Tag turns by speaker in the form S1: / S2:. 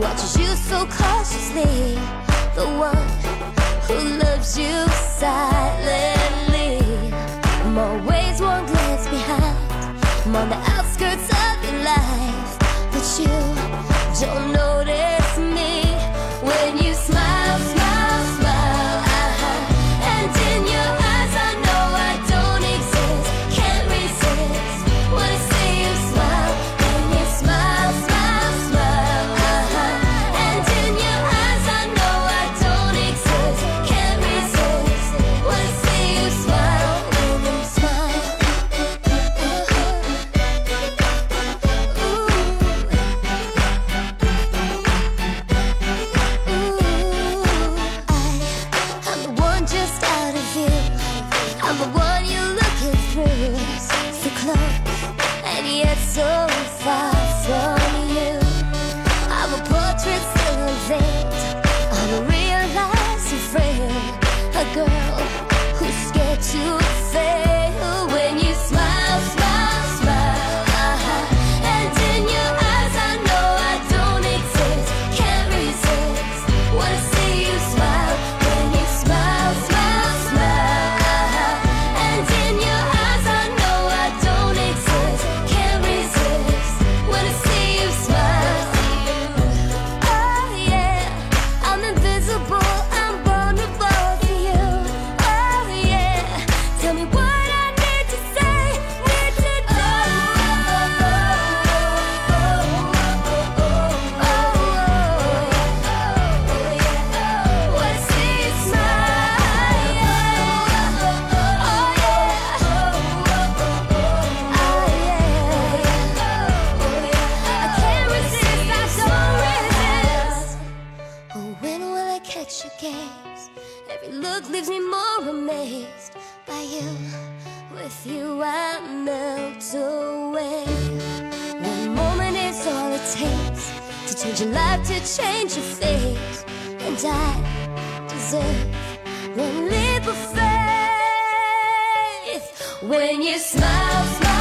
S1: watches you so cautiously. The one who loves you silently. at your gaze. Every look leaves me more amazed by you. With you, I melt away. One moment is all it takes to change your life, to change your face. And I deserve one leap of faith when you smile. smile